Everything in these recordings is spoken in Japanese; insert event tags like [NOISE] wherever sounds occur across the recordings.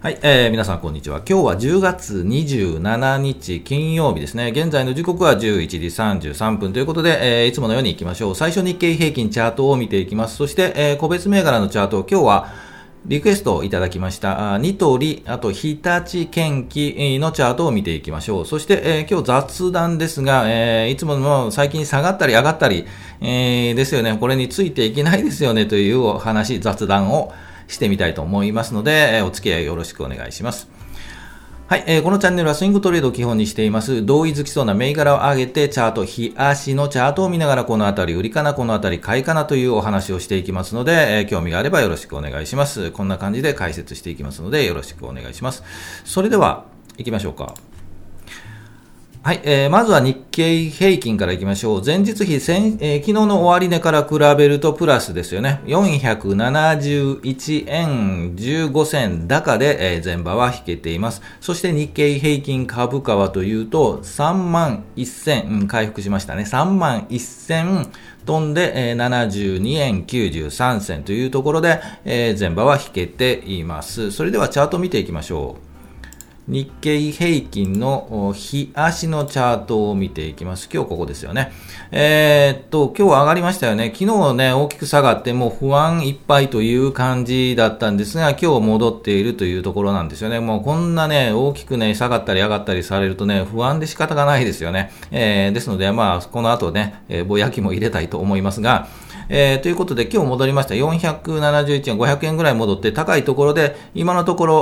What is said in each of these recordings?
はい、えー、皆さんこんにちは。今日は10月27日金曜日ですね。現在の時刻は11時33分ということで、えー、いつものように行きましょう。最初日経平均チャートを見ていきます。そして、えー、個別銘柄のチャートを今日はリクエストをいただきました。ニトリ、あと日立建機のチャートを見ていきましょう。そして、えー、今日雑談ですが、えー、いつもの最近下がったり上がったり、えー、ですよね。これについていけないですよねというお話、雑談をしてみたいと思いますので、お付き合いよろしくお願いします。はい、えー、このチャンネルはスイングトレードを基本にしています。同意づきそうな銘柄を上げて、チャート、日足のチャートを見ながら、このあたり売りかな、このあたり買いかなというお話をしていきますので、えー、興味があればよろしくお願いします。こんな感じで解説していきますので、よろしくお願いします。それでは、行きましょうか。はい、えー、まずは日経平均からいきましょう。前日比、えー、昨日の終値から比べるとプラスですよね。471円15銭高で、えー、前場は引けています。そして日経平均株価はというと、3万1000、うん、回復しましたね。3万1000飛んで、え、72円93銭というところで、え、前場は引けています。それではチャート見ていきましょう。日経平均の日足のチャートを見ていきます。今日ここですよね。えー、っと、今日上がりましたよね。昨日ね、大きく下がってもう不安いっぱいという感じだったんですが、今日戻っているというところなんですよね。もうこんなね、大きくね、下がったり上がったりされるとね、不安で仕方がないですよね。えー、ですので、まあ、この後ね、えー、ぼやきも入れたいと思いますが、えー、ということで今日戻りました。471円、500円ぐらい戻って高いところで今のところ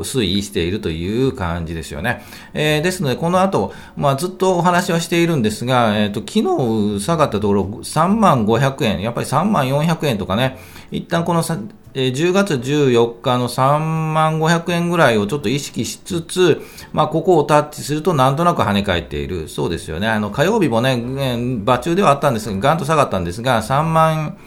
推移しているという感じですよね。えー、ですのでこの後、まあ、ずっとお話はしているんですが、えーと、昨日下がったところ3万500円、やっぱり3万400円とかね、一旦このえー、10月14日の3万500円ぐらいをちょっと意識しつつ、まあ、ここをタッチするとなんとなく跳ね返っている。そうですよね。あの、火曜日もね、場中ではあったんですが、ガンと下がったんですが、3万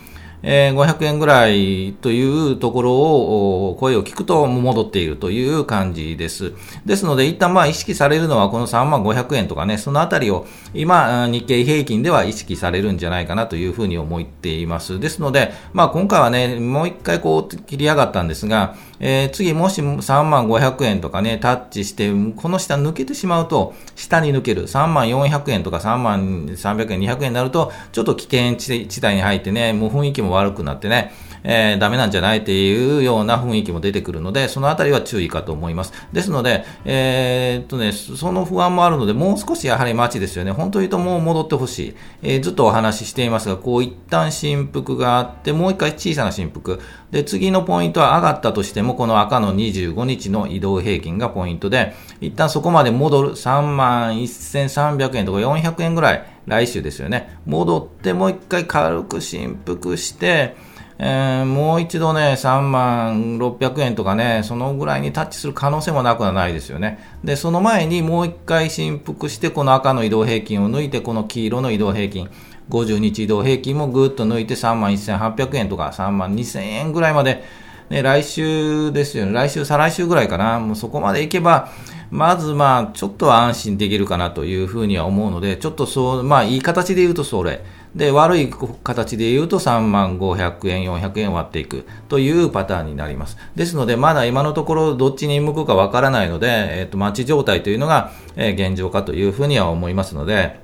え、500円ぐらいというところを、声を聞くと戻っているという感じです。ですので、一旦まあ意識されるのはこの3万500円とかね、そのあたりを今、日経平均では意識されるんじゃないかなというふうに思っています。ですので、まあ今回はね、もう一回こう切り上がったんですが、えー、次もし3万500円とかね、タッチして、この下抜けてしまうと、下に抜ける。3万400円とか3万300円、200円になると、ちょっと危険地帯に入ってね、もう雰囲気も悪くなってね、えー、ダメなんじゃないっていうような雰囲気も出てくるので、そのあたりは注意かと思います。ですので、えー、っとね、その不安もあるので、もう少しやはり待ちですよね。本当に言うともう戻ってほしい。えー、ずっとお話ししていますが、こう一旦振幅があって、もう一回小さな振幅。で、次のポイントは上がったとしても、この赤の25日の移動平均がポイントで、一旦そこまで戻る3万1300円とか400円ぐらい、来週ですよね。戻ってもう一回軽く振幅して、えー、もう一度ね、3万600円とかね、そのぐらいにタッチする可能性もなくはないですよね。で、その前にもう一回振幅して、この赤の移動平均を抜いて、この黄色の移動平均、50日移動平均もぐっと抜いて3万1800円とか3万2000円ぐらいまで、ね、来週ですよね。来週、再来週ぐらいかな。もうそこまでいけば、まずまあ、ちょっとは安心できるかなというふうには思うので、ちょっとそう、まあ、いい形で言うとそれ。で、悪い形で言うと3万500円、400円割っていくというパターンになります。ですので、まだ今のところどっちに向くかわからないので、えっ、ー、と、待ち状態というのが、えー、現状かというふうには思いますので、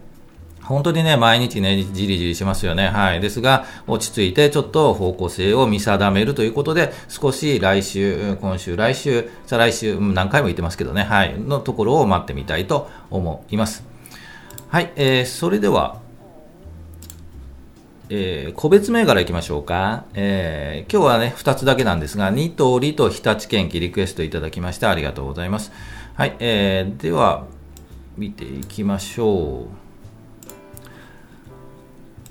本当にね、毎日ね、じりじりしますよね。はい。ですが、落ち着いて、ちょっと方向性を見定めるということで、少し来週、今週、来週、再来週、何回も言ってますけどね、はい、のところを待ってみたいと思います。はい、えー、それでは、えー、個別銘柄いきましょうか、えー、今日はね、2つだけなんですが、2通りと日立県機リクエストいただきましてありがとうございます。はい、えー、では、見ていきましょ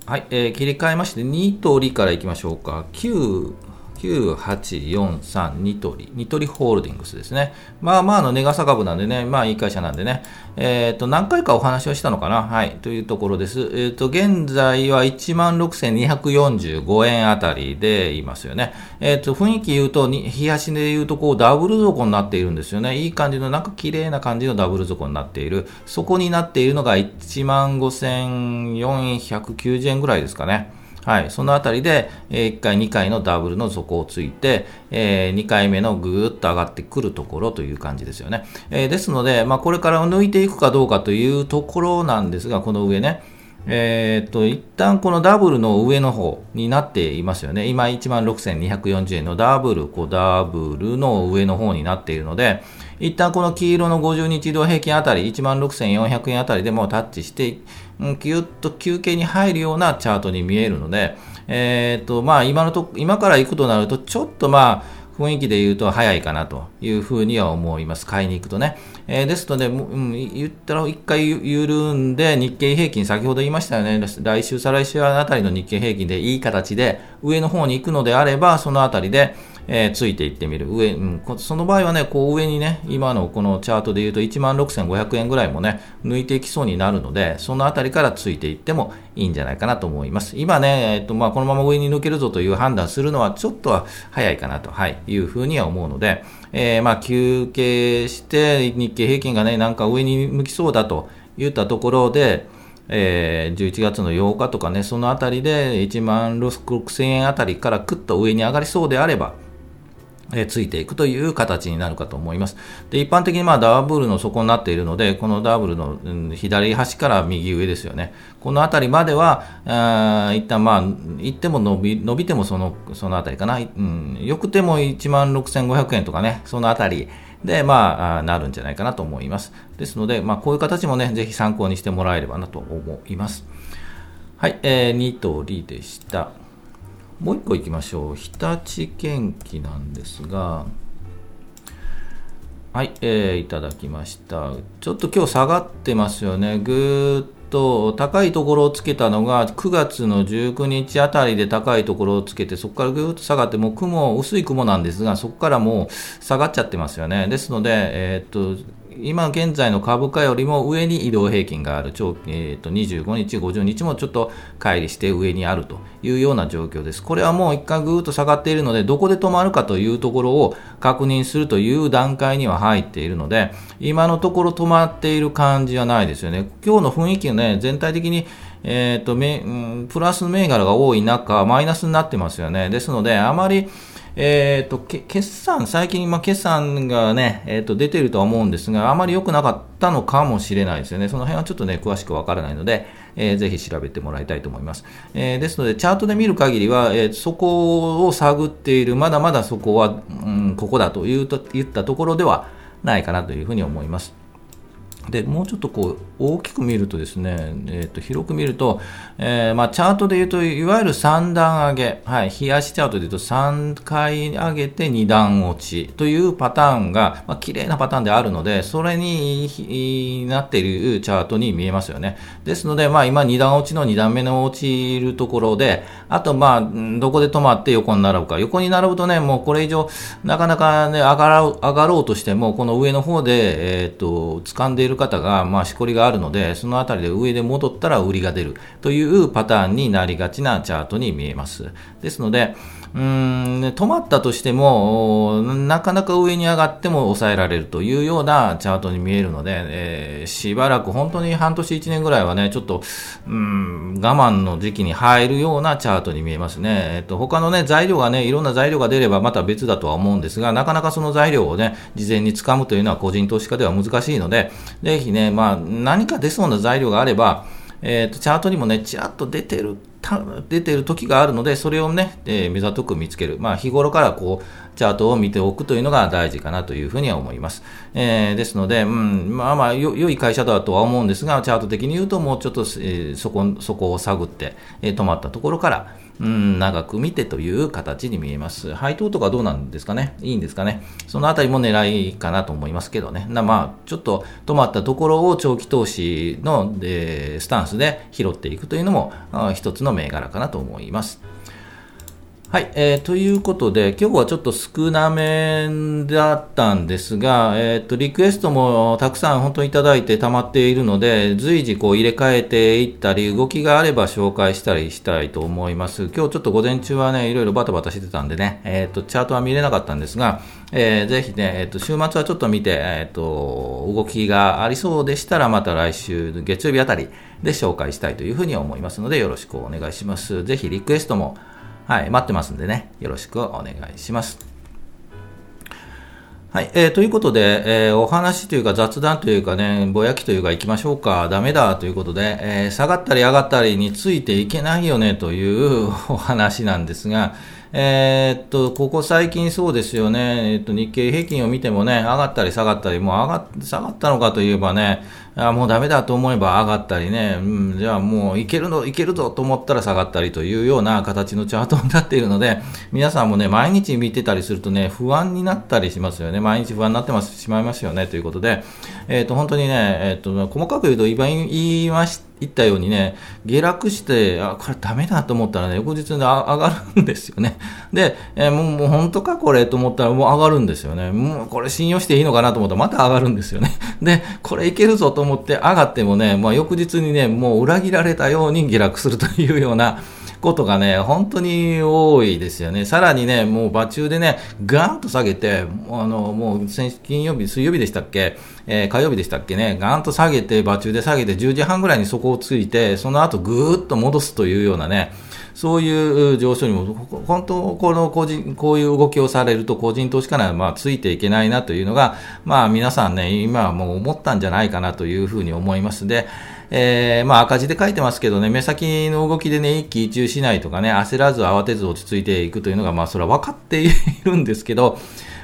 う。はい、えー、切り替えまして、2通りからいきましょうか。9 9843ニトリ、ニトリホールディングスですね。まあまあの値傘株なんでね、まあいい会社なんでね、えっ、ー、と、何回かお話をしたのかな？はい、というところです。えっ、ー、と、現在は16,245円あたりでいますよね。えっ、ー、と、雰囲気言うと、日足で言うと、こう、ダブル底になっているんですよね。いい感じの、なんか綺麗な感じのダブル底になっている。そこになっているのが15,490円ぐらいですかね。はい、そのあたりで、えー、1回、2回のダブルの底をついて、えー、2回目のぐーっと上がってくるところという感じですよね。えー、ですので、まあ、これから抜いていくかどうかというところなんですが、この上ね、え、っと、一旦このダブルの上の方になっていますよね。今16,240円のダブル、こうダブルの上の方になっているので、一旦この黄色の50日移動平均あたり、16,400円あたりでもタッチして、うん、ぎゅっと休憩に入るようなチャートに見えるので、えー、と、まあ今のと、今から行くとなると、ちょっとまあ、雰囲気で言うと早いかなというふうには思います。買いに行くとね。えー、ですので、うん、言ったら一回緩んで日経平均、先ほど言いましたよね。来週、再来週あたりの日経平均でいい形で上の方に行くのであれば、そのあたりで、えー、ついていってみる。上、うん、その場合はね、こう上にね、今のこのチャートで言うと1万6500円ぐらいもね、抜いていきそうになるので、そのあたりからついていってもいいんじゃないかなと思います。今ね、えっと、まあ、このまま上に抜けるぞという判断するのはちょっとは早いかなと、はい、いうふうには思うので、えー、まあ、休憩して日経平均がね、なんか上に向きそうだといったところで、えー、11月の8日とかね、そのあたりで1万6000円あたりからくっと上に上がりそうであれば、えついていくという形になるかと思います。で、一般的にまあダブルの底になっているので、このダブルの、左端から右上ですよね。この辺りまでは、あ一旦まあ、行っても伸び、伸びてもその、その辺りかな。うん、よくても16,500円とかね、その辺りで、まあ、なるんじゃないかなと思います。ですので、まあ、こういう形もね、ぜひ参考にしてもらえればなと思います。はい、えー、ニトリでした。もう一個いきましょう。日立建機なんですが、はい、えー、いただきました。ちょっと今日下がってますよね。ぐーっと高いところをつけたのが9月の19日あたりで高いところをつけて、そこからぐーっと下がって、もう雲、薄い雲なんですが、そこからもう下がっちゃってますよね。ですので、えー、っと、今現在の株価よりも上に移動平均がある、長えー、と25日、50日もちょっと乖離して上にあるというような状況です。これはもう一回ぐーっと下がっているので、どこで止まるかというところを確認するという段階には入っているので、今のところ止まっている感じはないですよね。今日の雰囲気はね、全体的にえ、ー、と、プラス銘柄が多い中、マイナスになってますよね。ですので、あまり、えっ、ー、と、決算、最近、まあ、決算がね、えっ、ー、と、出てるとは思うんですが、あまり良くなかったのかもしれないですよね。その辺はちょっとね、詳しくわからないので、えー、ぜひ調べてもらいたいと思います。えー、ですので、チャートで見る限りは、えー、そこを探っている、まだまだそこは、うん、ここだというと言ったところではないかなというふうに思います。でもうちょっとこう大きく見るとですね、えー、と広く見ると、えー、まあ、チャートで言うといわゆる3段上げ、はい、冷やしチャートで言うと3回上げて2段落ちというパターンが、まあ、綺麗なパターンであるのでそれになっているチャートに見えますよね。ですので、まあ、今2段落ちの2段目の落ちるところであと、まあ、どこで止まって横に並ぶか。横に並ぶとねもうこれ以上なかなか、ね、上がろう上がろうとしてもこの上の方で、えーと掴んでいる方が、まあ、しこりがあるので、そのあたりで上で戻ったら売りが出るというパターンになりがちなチャートに見えます。ですので、うん、止まったとしても、なかなか上に上がっても抑えられるというようなチャートに見えるので、えー、しばらく本当に半年1年ぐらいはね、ちょっと、うん、我慢の時期に入るようなチャートに見えますね。えっ、と、他のね、材料がね、いろんな材料が出ればまた別だとは思うんですが、なかなかその材料をね、事前に掴むというのは個人投資家では難しいので、ぜひね、まあ、何か出そうな材料があれば、えーと、チャートにもね、ちらっと出てる、出てる時があるので、それをね、えー、目ざとく見つける。まあ、日頃からこう、チャートを見ておくというのが大事かなというふうには思います。えー、ですので、うん、まあまあ、良い会社だとは思うんですが、チャート的に言うともうちょっと、えー、そこ、そこを探って、えー、止まったところから、うん、長く見てという形に見えます。配当とかどうなんですかね？いいんですかね？そのあたりも狙いかなと思いますけどね。なまあ、ちょっと止まったところを長期投資のえ、スタンスで拾っていくというのも、一つの銘柄かなと思います。はい、えー、ということで、今日はちょっと少なめだったんですが、えっ、と、リクエストもたくさん本当にいただいて溜まっているので、随時こう入れ替えていったり、動きがあれば紹介したりしたいと思います。今日ちょっと午前中はね、いろいろバタバタしてたんでね、えっ、と、チャートは見れなかったんですが、えー、ぜひね、えっ、と、週末はちょっと見て、えっ、と、動きがありそうでしたら、また来週月曜日あたりで紹介したいというふうに思いますので、よろしくお願いします。ぜひリクエストもはい、待ってますんでね、よろしくお願いします。はい、えー、ということで、えー、お話というか雑談というかね、ぼやきというか行きましょうか、ダメだということで、えー、下がったり上がったりについていけないよねという [LAUGHS] お話なんですが、えー、っと、ここ最近そうですよね、えー、っと、日経平均を見てもね、上がったり下がったり、もう上が下がったのかといえばね、あもうダメだと思えば上がったりね、うん、じゃあもういけるの、いけるぞと思ったら下がったりというような形のチャートになっているので、皆さんもね、毎日見てたりするとね、不安になったりしますよね。毎日不安になってますしまいますよね、ということで、えっ、ー、と、本当にね、えっ、ー、と、細かく言うと、今言いました言ったようにね、下落して、あ、これダメだと思ったらね、翌日で上がるんですよね。で、えー、もうもう本当かこれと思ったらもう上がるんですよね。もうこれ信用していいのかなと思ったらまた上がるんですよね。[LAUGHS] で、これいけるぞと思って上がってもね、まあ翌日にね、もう裏切られたように下落するというような、ことがね、本当に多いですよね。さらにね、もう場中でね、ガーンと下げて、あの、もう先金曜日、水曜日でしたっけ、えー、火曜日でしたっけね、ガーンと下げて、場中で下げて、10時半ぐらいに底をついて、その後ぐーっと戻すというようなね、そういう上昇にも、本当、この個人、こういう動きをされると、個人投資家なら、まあ、ついていけないなというのが、まあ、皆さんね、今はもう思ったんじゃないかなというふうに思います。で、えー、まあ赤字で書いてますけどね、目先の動きでね、一喜一憂しないとかね、焦らず慌てず落ち着いていくというのが、まあそれは分かっているんですけど、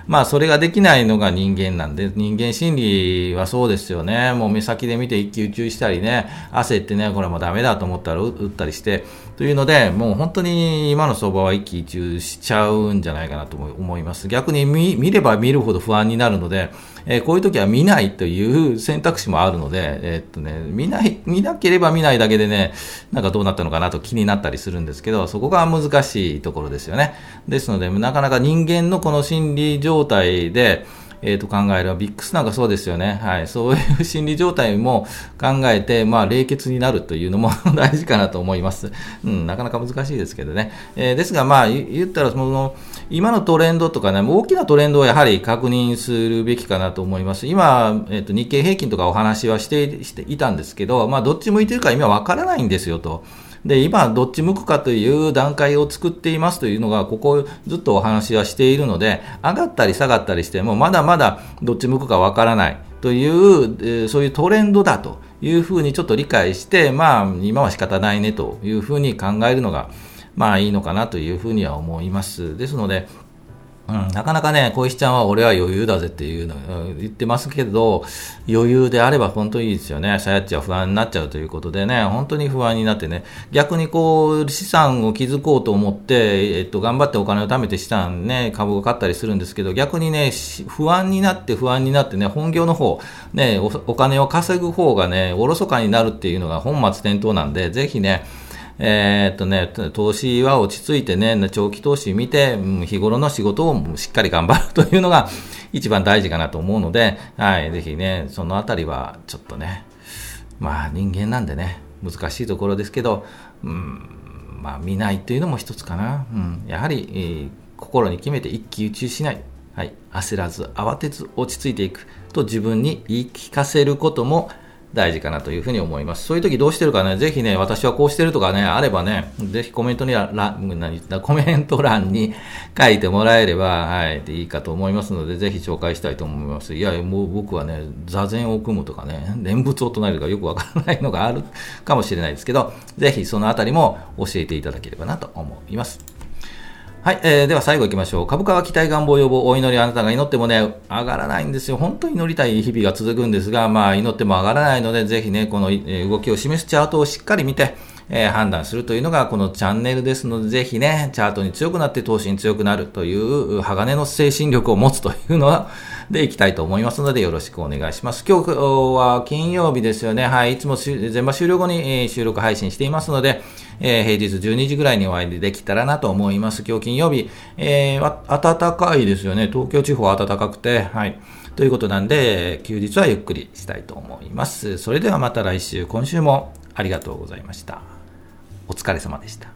まあそれができないのが人間なんで、人間心理はそうですよね。もう目先で見て一喜一憂したりね、焦ってね、これもダメだと思ったら打ったりして、というので、もう本当に今の相場は一喜一憂しちゃうんじゃないかなと思います。逆に見れば見るほど不安になるので、えー、こういう時は見ないという選択肢もあるので、えー、っとね、見ない、見なければ見ないだけでね、なんかどうなったのかなと気になったりするんですけど、そこが難しいところですよね。ですので、なかなか人間のこの心理状態で、えー、と考えれば、ビックスなんかそうですよね。はい。そういう心理状態も考えて、まあ、冷血になるというのも [LAUGHS] 大事かなと思います。うん、なかなか難しいですけどね。えー、ですが、まあ、言ったら、その、今のトレンドとかね、大きなトレンドをやはり確認するべきかなと思います。今、えっ、ー、と、日経平均とかお話はしてしていたんですけど、まあ、どっち向いてるか今わからないんですよと。で、今、どっち向くかという段階を作っていますというのが、ここずっとお話はしているので、上がったり下がったりしても、まだまだどっち向くかわからないという、そういうトレンドだというふうにちょっと理解して、まあ、今は仕方ないねというふうに考えるのが、まあいいのかなというふうには思います。ですので、うん、なかなかね、小石ちゃんは俺は余裕だぜっていうの言ってますけど、余裕であれば本当にいいですよね。さやっちは不安になっちゃうということでね、本当に不安になってね、逆にこう、資産を築こうと思って、えっと、頑張ってお金を貯めて資産ね、株を買ったりするんですけど、逆にね、不安になって不安になってね、本業の方、ね、お金を稼ぐ方がね、おろそかになるっていうのが本末転倒なんで、ぜひね、えー、っとね、投資は落ち着いてね、長期投資見て、日頃の仕事をしっかり頑張るというのが [LAUGHS] 一番大事かなと思うので、はい、ぜひね、そのあたりはちょっとね、まあ人間なんでね、難しいところですけど、うん、まあ見ないというのも一つかな。うん、やはり、えー、心に決めて一喜一憂しない。はい、焦らず、慌てず落ち着いていくと自分に言い聞かせることも大事かなというふうに思います。そういう時どうしてるかね、ぜひね、私はこうしてるとかね、あればね、ぜひコメントには、コメント欄に書いてもらえれば、はい、いいかと思いますので、ぜひ紹介したいと思います。いや、もう僕はね、座禅を組むとかね、念仏を唱えるかよくわからないのがあるかもしれないですけど、ぜひそのあたりも教えていただければなと思います。はい、えー、では最後いきましょう。株価は期待願望予防、お祈りあなたが祈ってもね、上がらないんですよ。本当に祈りたい日々が続くんですが、まあ祈っても上がらないので、ぜひね、この動きを示すチャートをしっかり見て、えー、判断するというのがこのチャンネルですので、ぜひね、チャートに強くなって投資に強くなるという鋼の精神力を持つというのは、でいきたいと思いますので、よろしくお願いします。今日は金曜日ですよね。はい。いつも全場終了後に収録配信していますので、えー、平日12時ぐらいにお会いできたらなと思います。今日金曜日、えー、暖かいですよね。東京地方は暖かくて、はい。ということなんで、休日はゆっくりしたいと思います。それではまた来週、今週もありがとうございました。お疲れ様でした。